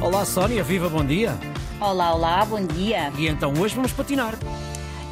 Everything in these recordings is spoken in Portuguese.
Olá Sónia, viva, bom dia. Olá, olá, bom dia. E então hoje vamos patinar.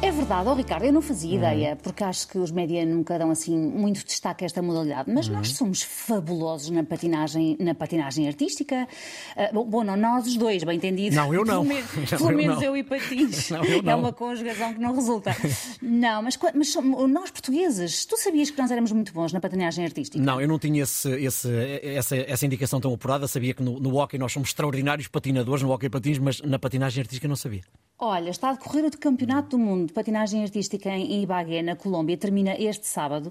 É verdade, oh, Ricardo, eu não fazia ideia, porque acho que os média nunca dão assim muito destaque a esta modalidade, mas nós somos fabulosos na patinagem, na patinagem artística. Ah, bom, bom, não nós os dois, bem entendido. Não, eu não. Pelo menos, Não, pelo eu menos não. eu e patins. Não, eu É não. uma conjugação que não resulta. não, mas, mas nós portugueses, tu sabias que nós éramos muito bons na patinagem artística? Não, eu não tinha esse, esse- essa, essa indicação tão apurada. Sabia que no, no hockey nós somos extraordinários patinadores, no hockey patins, mas na patinagem artística não sabia. Olha, está a decorrer o Campeonato do Mundo de Patinagem Artística em Ibagué, na Colômbia. Termina este sábado,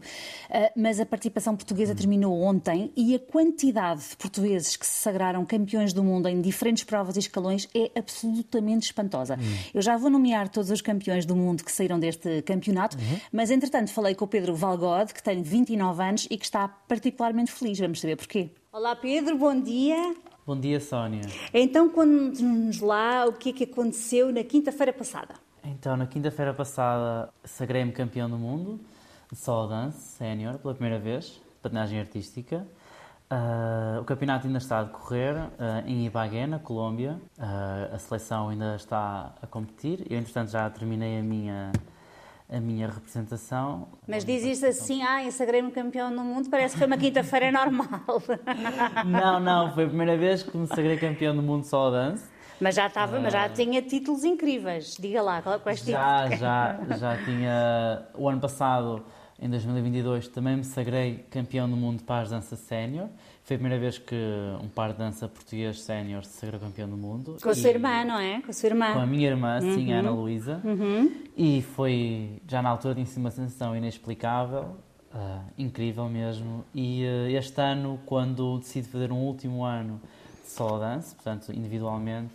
ah, mas a participação portuguesa terminou ontem e a quantidade de portugueses que se sagraram campeões do mundo em diferentes provas e escalões é absolutamente espantosa. Eu já vou nomear todos os campeões do mundo que saíram deste campeonato, mas entretanto falei com o Pedro Valgode, que tem 29 anos e que está particularmente feliz. Vamos saber porquê. Olá Pedro, bom dia. Bom dia, Sónia. Então conte-nos lá o que é que aconteceu na quinta-feira passada. Então, na quinta-feira passada, sagrei-me campeão do mundo de solo dance sénior pela primeira vez, patinagem artística. Ah, o campeonato ainda está a decorrer ah, em Ibagué, na Colômbia. Ah, a seleção ainda está a competir. Eu, entretanto, já terminei a minha, a minha representação. Mas diz isto assim, ah, eu sagrei-me campeão no mundo, parece que foi uma quinta-feira normal. Não, não, foi a primeira vez que me sagrei campeão do mundo de solo dance. mas já estava, mas já tinha títulos incríveis. Diga lá, quais títulos? Já, já, já tinha. O ano passado, em 2022, também me sagrei campeão do mundo de pares de dança sénior. Foi a primeira vez que um par de dança português sénior se sagrou campeão do mundo. Com a sua irmã, não é? Com a sua irmã. Com a minha irmã, sim, Uhum. a Ana Luísa. E foi, já na altura, tinha uma sensação inexplicável, ah, incrível mesmo. E ah, este ano, quando decidi fazer um último ano de solo dance, portanto, individualmente,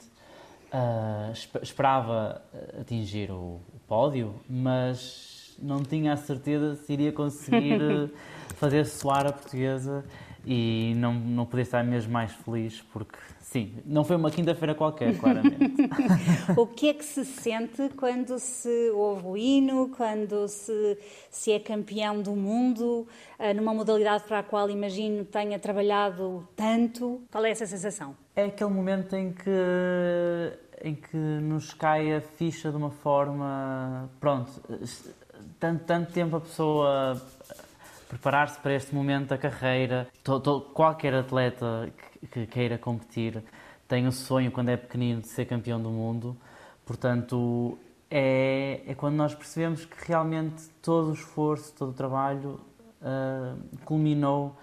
esp- esperava atingir o, o pódio, mas não tinha a certeza se iria conseguir ah, fazer soar a portuguesa e não, não podia estar mesmo mais feliz porque, sim, não foi uma quinta-feira qualquer, claramente. O que é que se sente quando se ouve o hino, quando se, se é campeão do mundo, ah, numa modalidade para a qual, imagino, tenha trabalhado tanto? Qual é essa sensação? É aquele momento em que, em que nos cai a ficha de uma forma. Pronto, tanto, tanto tempo a pessoa preparar-se para este momento da carreira. To- to- qualquer atleta que, que queira competir tem o sonho, quando é pequenino, de ser campeão do mundo. Portanto, é, é quando nós percebemos que realmente todo o esforço, todo o trabalho ah, culminou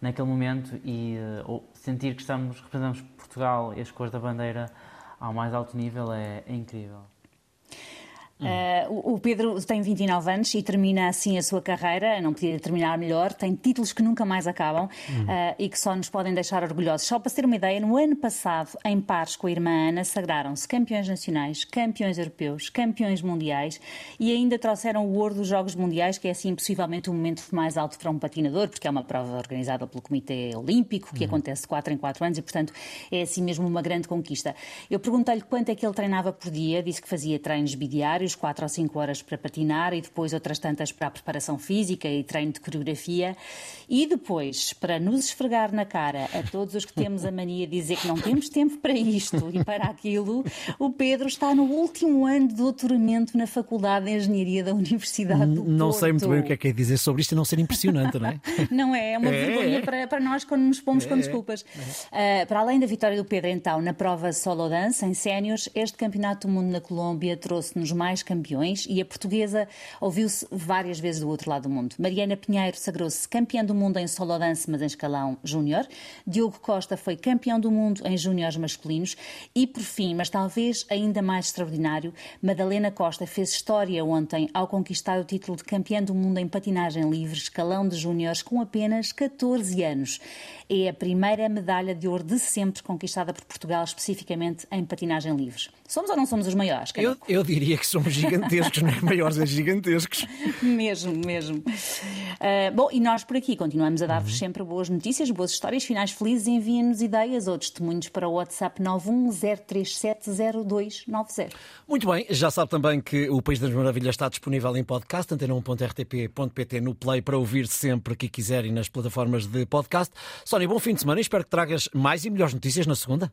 naquele momento e ou sentir que estamos, representamos Portugal e as cores da bandeira ao mais alto nível é, é incrível. Uh, o Pedro tem 29 anos e termina assim a sua carreira, não podia terminar melhor, tem títulos que nunca mais acabam uh, e que só nos podem deixar orgulhosos. Só para ter uma ideia, no ano passado, em pares com a irmã Ana, sagraram-se campeões nacionais, campeões europeus, campeões mundiais e ainda trouxeram o ouro dos Jogos Mundiais, que é assim possivelmente o momento mais alto para um patinador, porque é uma prova organizada pelo Comitê Olímpico, que acontece de 4 em 4 anos e, portanto, é assim mesmo uma grande conquista. Eu perguntei-lhe quanto é que ele treinava por dia, disse que fazia treinos bidiários, 4 ou 5 horas para patinar e depois outras tantas para a preparação física e treino de coreografia. E depois, para nos esfregar na cara a todos os que temos a mania de dizer que não temos tempo para isto e para aquilo, o Pedro está no último ano de doutoramento na Faculdade de Engenharia da Universidade do Não sei muito bem o que é que é dizer sobre isto e não ser impressionante, não é? Não é? É uma É, vergonha é. Para, para nós quando nos pomos com desculpas. Ah, para além da vitória do Pedro, então, na prova solo dance em séniores, este Campeonato do Mundo na Colômbia trouxe-nos mais campeões e a portuguesa ouviu-se várias vezes do outro lado do mundo. Mariana Pinheiro sagrou-se campeã do mundo em solo dance, mas em escalão júnior. Diogo Costa foi campeão do mundo em júniores masculinos. E, por fim, mas talvez ainda mais extraordinário, Madalena Costa fez história ontem ao conquistar o título de campeã do mundo em patinagem livre, escalão de júniores, com apenas 14 anos. É a primeira medalha de ouro de sempre conquistada por Portugal, especificamente em patinagem livre. Somos ou não somos os maiores? Eu, eu diria que somos gigantescos, não é? Maiores é gigantescos. mesmo, mesmo. Ah, bom, e nós por aqui continuamos a dar-vos sempre boas notícias, boas histórias, finais felizes. Enviem-nos ideias ou testemunhos para o WhatsApp 910370290. Muito bem, já sabe também que o País das Maravilhas está disponível em podcast, antena1.rtp.pt no Play para ouvir sempre que quiser e nas plataformas de podcast. Sónia, bom fim de semana e espero que tragas mais e melhores notícias na segunda.